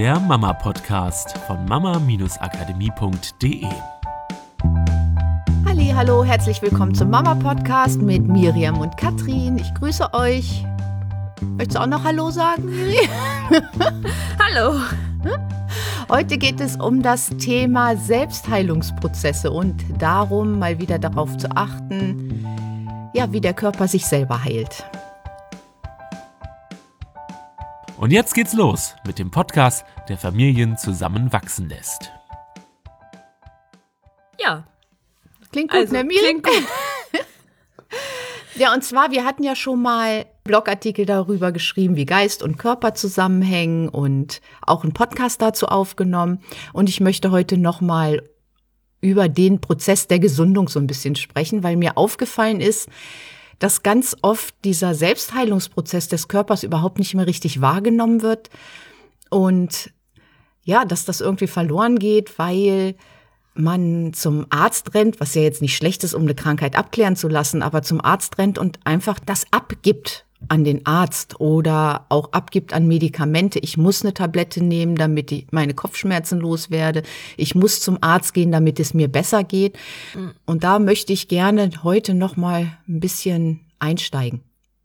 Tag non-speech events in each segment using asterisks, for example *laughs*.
der Mama-Podcast von mama-akademie.de. Hallo, herzlich willkommen zum Mama-Podcast mit Miriam und Katrin. Ich grüße euch. Möchtest du auch noch Hallo sagen, Miriam? *laughs* Hallo. Heute geht es um das Thema Selbstheilungsprozesse und darum, mal wieder darauf zu achten, ja, wie der Körper sich selber heilt. Und jetzt geht's los mit dem Podcast, der Familien zusammenwachsen lässt. Ja. Klingt gut, Also, ne, klingt gut. *laughs* Ja, und zwar, wir hatten ja schon mal Blogartikel darüber geschrieben, wie Geist und Körper zusammenhängen und auch einen Podcast dazu aufgenommen. Und ich möchte heute nochmal über den Prozess der Gesundung so ein bisschen sprechen, weil mir aufgefallen ist, dass ganz oft dieser Selbstheilungsprozess des Körpers überhaupt nicht mehr richtig wahrgenommen wird und ja, dass das irgendwie verloren geht, weil man zum Arzt rennt, was ja jetzt nicht schlecht ist, um eine Krankheit abklären zu lassen, aber zum Arzt rennt und einfach das abgibt an den Arzt oder auch abgibt an Medikamente. Ich muss eine Tablette nehmen, damit ich meine Kopfschmerzen loswerde. Ich muss zum Arzt gehen, damit es mir besser geht. Und da möchte ich gerne heute noch mal ein bisschen einsteigen.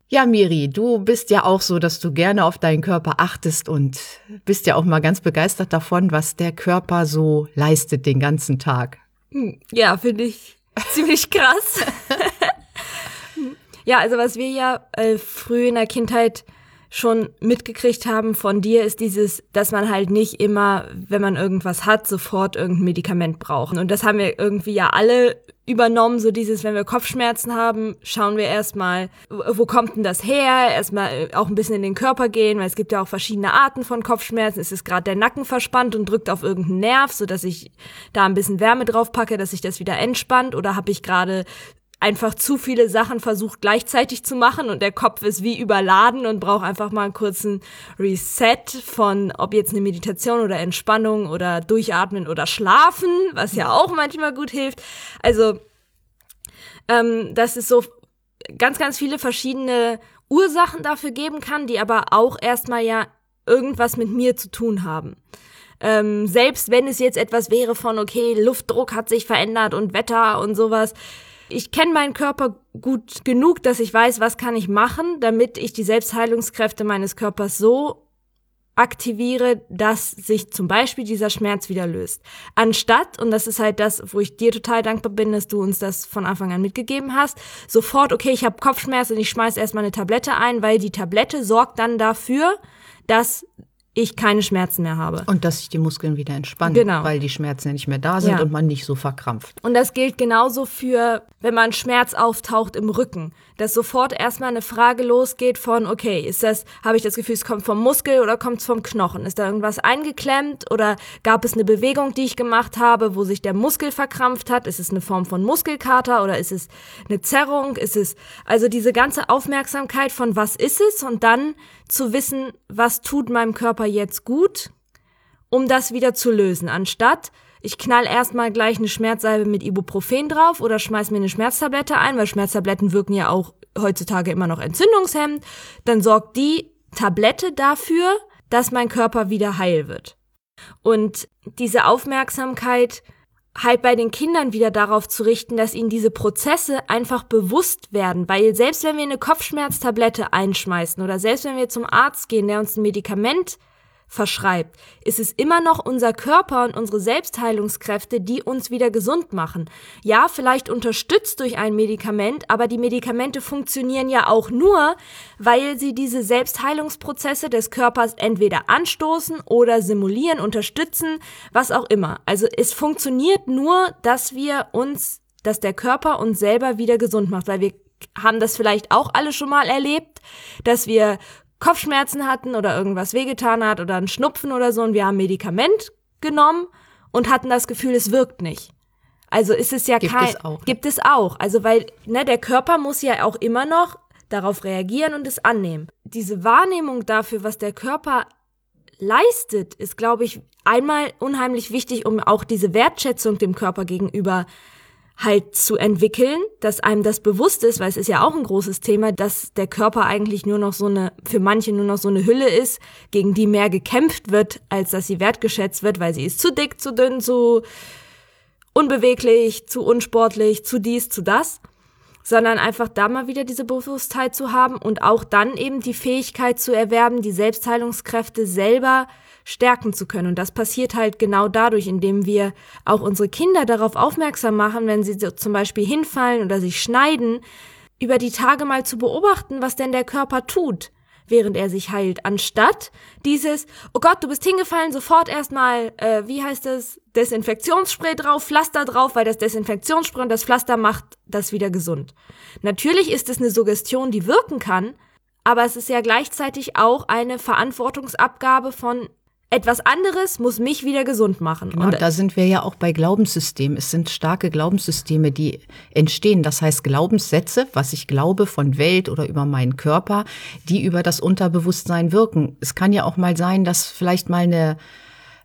Ja, Miri, du bist ja auch so, dass du gerne auf deinen Körper achtest und bist ja auch mal ganz begeistert davon, was der Körper so leistet den ganzen Tag. Hm, Ja, finde ich ziemlich krass. *laughs* ja, also was wir ja äh, früh in der Kindheit schon mitgekriegt haben von dir, ist dieses, dass man halt nicht immer, wenn man irgendwas hat, sofort irgendein Medikament braucht. Und das haben wir irgendwie ja alle übernommen, so dieses, wenn wir Kopfschmerzen haben, schauen wir erstmal, wo kommt denn das her? Erstmal äh, auch ein bisschen in den Körper gehen, weil es gibt ja auch verschiedene Arten von Kopfschmerzen. Es ist gerade der Nacken verspannt und drückt auf irgendeinen Nerv, so dass ich da ein bisschen Wärme drauf packe, dass sich das wieder entspannt oder habe ich gerade einfach zu viele Sachen versucht gleichzeitig zu machen und der Kopf ist wie überladen und braucht einfach mal einen kurzen Reset von, ob jetzt eine Meditation oder Entspannung oder Durchatmen oder Schlafen, was ja auch manchmal gut hilft. Also, ähm, dass es so ganz, ganz viele verschiedene Ursachen dafür geben kann, die aber auch erstmal ja irgendwas mit mir zu tun haben. Ähm, selbst wenn es jetzt etwas wäre von, okay, Luftdruck hat sich verändert und Wetter und sowas. Ich kenne meinen Körper gut genug, dass ich weiß, was kann ich machen, damit ich die Selbstheilungskräfte meines Körpers so aktiviere, dass sich zum Beispiel dieser Schmerz wieder löst. Anstatt, und das ist halt das, wo ich dir total dankbar bin, dass du uns das von Anfang an mitgegeben hast, sofort, okay, ich habe Kopfschmerz und ich schmeiß erstmal eine Tablette ein, weil die Tablette sorgt dann dafür, dass ich keine Schmerzen mehr habe. Und dass sich die Muskeln wieder entspannen, Genau. weil die Schmerzen ja nicht mehr da sind Ja. und man nicht so verkrampft. Und das gilt genauso für, wenn man Schmerz auftaucht im Rücken, dass sofort erstmal eine Frage losgeht von, okay, ist das, habe ich das Gefühl, es kommt vom Muskel oder kommt es vom Knochen? Ist da irgendwas eingeklemmt oder gab es eine Bewegung, die ich gemacht habe, wo sich der Muskel verkrampft hat? Ist es eine Form von Muskelkater oder ist es eine Zerrung? Ist es, also diese ganze Aufmerksamkeit von was ist es und dann zu wissen, was tut meinem Körper jetzt gut, um das wieder zu lösen, anstatt ich knall erstmal gleich eine Schmerzsalbe mit Ibuprofen drauf oder schmeiß mir eine Schmerztablette ein, weil Schmerztabletten wirken ja auch heutzutage immer noch entzündungshemmend, dann sorgt die Tablette dafür, dass mein Körper wieder heil wird. Und diese Aufmerksamkeit halt bei den Kindern wieder darauf zu richten, dass ihnen diese Prozesse einfach bewusst werden, weil selbst wenn wir eine Kopfschmerztablette einschmeißen oder selbst wenn wir zum Arzt gehen, der uns ein Medikament verschreibt, ist es immer noch unser Körper und unsere Selbstheilungskräfte, die uns wieder gesund machen. Ja, vielleicht unterstützt durch ein Medikament, aber die Medikamente funktionieren ja auch nur, weil sie diese Selbstheilungsprozesse des Körpers entweder anstoßen oder simulieren, unterstützen, was auch immer. Also es funktioniert nur, dass wir uns, dass der Körper uns selber wieder gesund macht, weil wir haben das vielleicht auch alle schon mal erlebt, dass wir Kopfschmerzen hatten oder irgendwas wehgetan hat oder einen Schnupfen oder so und wir haben ein Medikament genommen und hatten das Gefühl, es wirkt nicht. Also ist es ja Gibt kein. es auch, ne? Gibt es auch. Also weil ne, der Körper muss ja auch immer noch darauf reagieren und es annehmen. Diese Wahrnehmung dafür, was der Körper leistet, ist, glaube ich, einmal unheimlich wichtig, um auch diese Wertschätzung dem Körper gegenüber halt zu entwickeln, dass einem das bewusst ist, weil es ist ja auch ein großes Thema, dass der Körper eigentlich nur noch so eine, für manche nur noch so eine Hülle ist, gegen die mehr gekämpft wird, als dass sie wertgeschätzt wird, weil sie ist zu dick, zu dünn, zu unbeweglich, zu unsportlich, zu dies, zu das, sondern einfach da mal wieder diese Bewusstheit zu haben und auch dann eben die Fähigkeit zu erwerben, die Selbstheilungskräfte selber stärken zu können. Und das passiert halt genau dadurch, indem wir auch unsere Kinder darauf aufmerksam machen, wenn sie zum Beispiel hinfallen oder sich schneiden, über die Tage mal zu beobachten, was denn der Körper tut, während er sich heilt, anstatt dieses, oh Gott, du bist hingefallen, sofort erstmal, äh, wie heißt es, Desinfektionsspray drauf, Pflaster drauf, weil das Desinfektionsspray und das Pflaster macht das wieder gesund. Natürlich ist es eine Suggestion, die wirken kann, aber es ist ja gleichzeitig auch eine Verantwortungsabgabe von etwas anderes muss mich wieder gesund machen. Genau, und da sind wir ja auch bei Glaubenssystemen. Es sind starke Glaubenssysteme, die entstehen. Das heißt Glaubenssätze, was ich glaube von Welt oder über meinen Körper, die über das Unterbewusstsein wirken. Es kann ja auch mal sein, dass vielleicht mal eine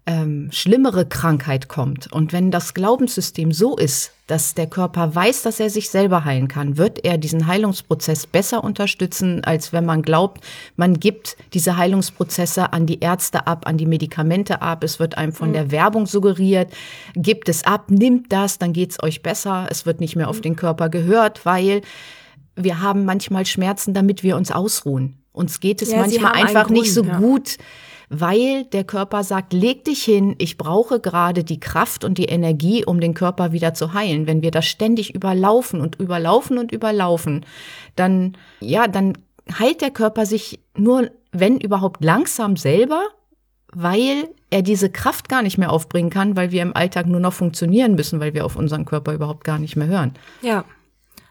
ähm, schlimmere Krankheit kommt. Und wenn das Glaubenssystem so ist, dass der Körper weiß, dass er sich selber heilen kann, wird er diesen Heilungsprozess besser unterstützen, als wenn man glaubt, man gibt diese Heilungsprozesse an die Ärzte ab, an die Medikamente ab. Es wird einem von mhm. der Werbung suggeriert, gibt es ab, nimmt das, dann geht's euch besser. Es wird nicht mehr auf mhm. den Körper gehört, weil wir haben manchmal Schmerzen, damit wir uns ausruhen. Uns geht es ja, manchmal einfach Grund, nicht so ja. gut weil der Körper sagt, leg dich hin, ich brauche gerade die Kraft und die Energie, um den Körper wieder zu heilen. Wenn wir das ständig überlaufen und überlaufen und überlaufen, dann, ja, dann heilt der Körper sich nur, wenn überhaupt langsam selber, weil er diese Kraft gar nicht mehr aufbringen kann, weil wir im Alltag nur noch funktionieren müssen, weil wir auf unseren Körper überhaupt gar nicht mehr hören. Ja.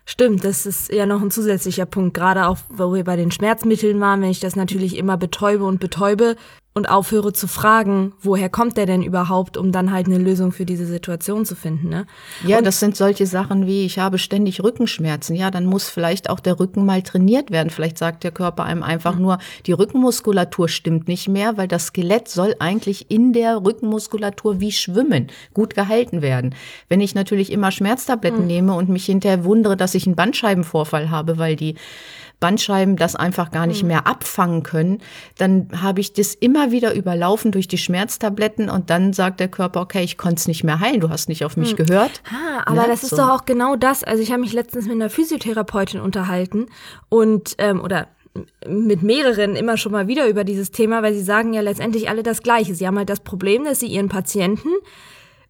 Stimmt, das ist ja noch ein zusätzlicher Punkt, gerade auch, wo wir bei den Schmerzmitteln waren, wenn ich das natürlich immer betäube und betäube, und aufhöre zu fragen, woher kommt der denn überhaupt, um dann halt eine Lösung für diese Situation zu finden. Ne? Ja, und das sind solche Sachen wie, ich habe ständig Rückenschmerzen. Ja, dann muss vielleicht auch der Rücken mal trainiert werden. Vielleicht sagt der Körper einem einfach mhm. nur, die Rückenmuskulatur stimmt nicht mehr, weil das Skelett soll eigentlich in der Rückenmuskulatur wie schwimmen, gut gehalten werden. Wenn ich natürlich immer Schmerztabletten mhm. nehme und mich hinterher wundere, dass ich einen Bandscheibenvorfall habe, weil die Bandscheiben das einfach gar nicht hm. mehr abfangen können, dann habe ich das immer wieder überlaufen durch die Schmerztabletten und dann sagt der Körper, okay, ich konnte es nicht mehr heilen, du hast nicht auf mich hm. gehört. Ah, aber ne? das ist so. doch auch genau das. Also ich habe mich letztens mit einer Physiotherapeutin unterhalten und ähm, oder mit mehreren immer schon mal wieder über dieses Thema, weil sie sagen ja letztendlich alle das Gleiche. Sie haben halt das Problem, dass sie ihren Patienten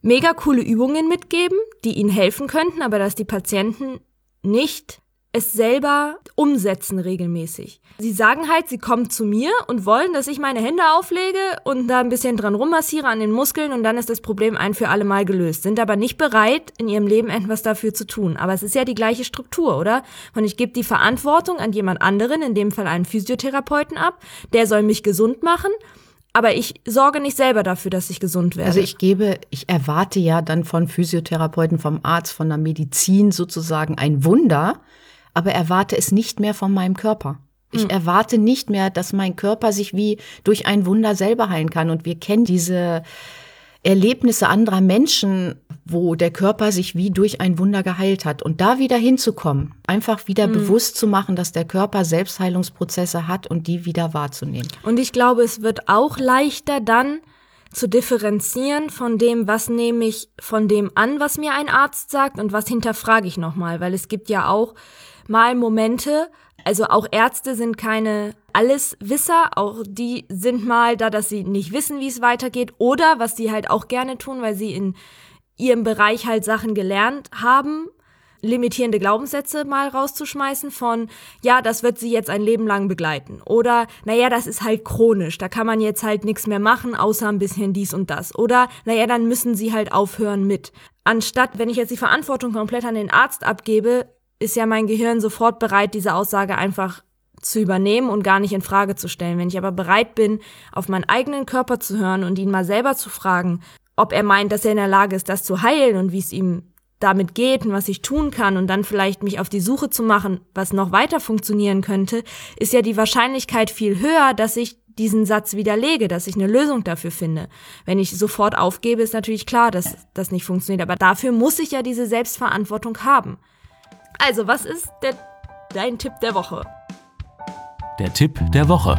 mega coole Übungen mitgeben, die ihnen helfen könnten, aber dass die Patienten nicht es selber umsetzen regelmäßig. Sie sagen halt, sie kommen zu mir und wollen, dass ich meine Hände auflege und da ein bisschen dran rummassiere an den Muskeln und dann ist das Problem ein für alle Mal gelöst. Sind aber nicht bereit, in ihrem Leben etwas dafür zu tun. Aber es ist ja die gleiche Struktur, oder? Und ich gebe die Verantwortung an jemand anderen, in dem Fall einen Physiotherapeuten ab, der soll mich gesund machen aber ich sorge nicht selber dafür, dass ich gesund werde. Also ich gebe, ich erwarte ja dann von Physiotherapeuten, vom Arzt, von der Medizin sozusagen ein Wunder, aber erwarte es nicht mehr von meinem Körper. Ich hm. erwarte nicht mehr, dass mein Körper sich wie durch ein Wunder selber heilen kann. Und wir kennen diese Erlebnisse anderer Menschen, wo der Körper sich wie durch ein Wunder geheilt hat. Und da wieder hinzukommen, einfach wieder mhm. bewusst zu machen, dass der Körper Selbstheilungsprozesse hat und die wieder wahrzunehmen. Und ich glaube, es wird auch leichter dann zu differenzieren von dem, was nehme ich von dem an, was mir ein Arzt sagt und was hinterfrage ich nochmal, weil es gibt ja auch mal Momente, also auch Ärzte sind keine Alleswisser, auch die sind mal da, dass sie nicht wissen, wie es weitergeht oder was sie halt auch gerne tun, weil sie in ihrem Bereich halt Sachen gelernt haben, limitierende Glaubenssätze mal rauszuschmeißen von, ja, das wird sie jetzt ein Leben lang begleiten. Oder, naja, das ist halt chronisch, da kann man jetzt halt nichts mehr machen, außer ein bisschen dies und das. Oder, naja, dann müssen sie halt aufhören mit. Anstatt, wenn ich jetzt die Verantwortung komplett an den Arzt abgebe, ist ja mein Gehirn sofort bereit, diese Aussage einfach zu übernehmen und gar nicht in Frage zu stellen. Wenn ich aber bereit bin, auf meinen eigenen Körper zu hören und ihn mal selber zu fragen, ob er meint, dass er in der Lage ist, das zu heilen und wie es ihm damit geht und was ich tun kann und dann vielleicht mich auf die Suche zu machen, was noch weiter funktionieren könnte, ist ja die Wahrscheinlichkeit viel höher, dass ich diesen Satz widerlege, dass ich eine Lösung dafür finde. Wenn ich sofort aufgebe, ist natürlich klar, dass das nicht funktioniert. Aber dafür muss ich ja diese Selbstverantwortung haben. Also, was ist der, dein Tipp der Woche? Der Tipp der Woche.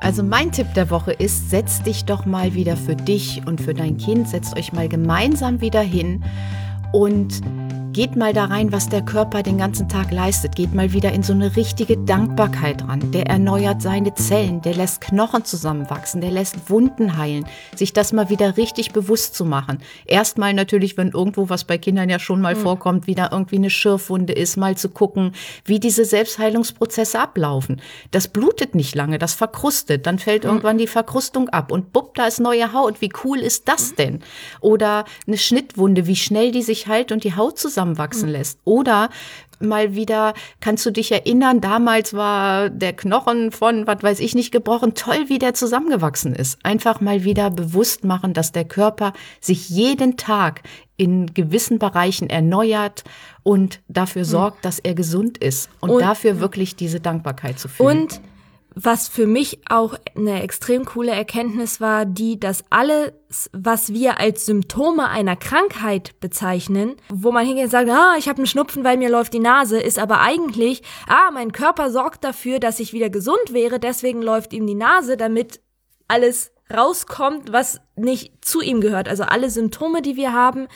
Also mein Tipp der Woche ist, setz dich doch mal wieder für dich und für dein Kind, setzt euch mal gemeinsam wieder hin und Geht mal da rein, was der Körper den ganzen Tag leistet. Geht mal wieder in so eine richtige Dankbarkeit ran. Der erneuert seine Zellen, der lässt Knochen zusammenwachsen, der lässt Wunden heilen. Sich das mal wieder richtig bewusst zu machen. Erstmal natürlich, wenn irgendwo was bei Kindern ja schon mal mhm. vorkommt, wieder irgendwie eine Schürfwunde ist, mal zu gucken, wie diese Selbstheilungsprozesse ablaufen. Das blutet nicht lange, das verkrustet. Dann fällt mhm. irgendwann die Verkrustung ab und bupp, da ist neue Haut. Wie cool ist das mhm. denn? Oder eine Schnittwunde, wie schnell die sich heilt und die Haut zusammen zusammenwachsen lässt. Oder mal wieder, kannst du dich erinnern, damals war der Knochen von, was weiß ich nicht, gebrochen, toll, wie der zusammengewachsen ist. Einfach mal wieder bewusst machen, dass der Körper sich jeden Tag in gewissen Bereichen erneuert und dafür mhm. sorgt, dass er gesund ist und, und dafür wirklich diese Dankbarkeit zu fühlen. Und was für mich auch eine extrem coole Erkenntnis war, die, dass alles, was wir als Symptome einer Krankheit bezeichnen, wo man hingeht und sagt, ah, ich habe einen Schnupfen, weil mir läuft die Nase, ist aber eigentlich, ah, mein Körper sorgt dafür, dass ich wieder gesund wäre, deswegen läuft ihm die Nase, damit alles rauskommt, was nicht zu ihm gehört. Also alle Symptome, die wir haben,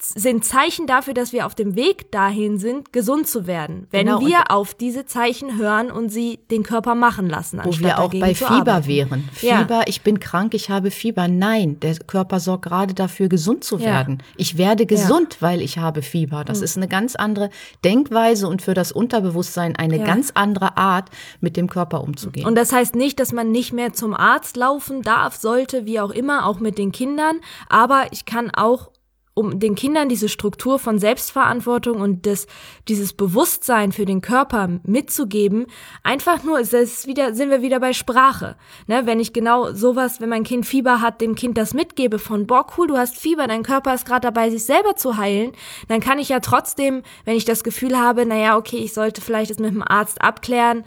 sind Zeichen dafür, dass wir auf dem Weg dahin sind, gesund zu werden. Wenn genau, wir auf diese Zeichen hören und sie den Körper machen lassen. Wo wir auch bei Fieber arbeiten. wären. Fieber, ja. ich bin krank, ich habe Fieber. Nein, der Körper sorgt gerade dafür, gesund zu werden. Ja. Ich werde gesund, ja. weil ich habe Fieber. Das mhm. ist eine ganz andere Denkweise und für das Unterbewusstsein eine ganz andere Art, mit dem Körper umzugehen. Und das heißt nicht, dass man nicht mehr zum Arzt laufen darf, sollte, wie auch immer, auch mit den Kindern. Aber ich kann auch um den Kindern diese Struktur von Selbstverantwortung und das, dieses Bewusstsein für den Körper mitzugeben, einfach nur, es ist wieder, sind wir wieder bei Sprache. Ne, wenn ich genau sowas, wenn mein Kind Fieber hat, dem Kind das mitgebe von, boah, cool, du hast Fieber, dein Körper ist gerade dabei, sich selber zu heilen, dann kann ich ja trotzdem, wenn ich das Gefühl habe, naja, okay, ich sollte vielleicht es mit dem Arzt abklären,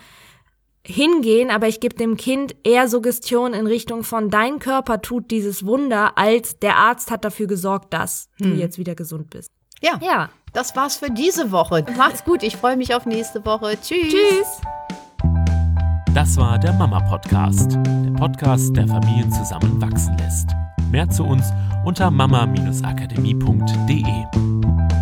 hingehen, aber ich gebe dem Kind eher Suggestion in Richtung von dein Körper tut dieses Wunder, als der Arzt hat dafür gesorgt, dass hm. du jetzt wieder gesund bist. Ja. Ja. Das war's für diese Woche. Macht's gut. Ich freue mich auf nächste Woche. Tschüss. Tschüss. Das war der Mama Podcast, der Podcast, der Familien zusammenwachsen lässt. Mehr zu uns unter mama-akademie.de.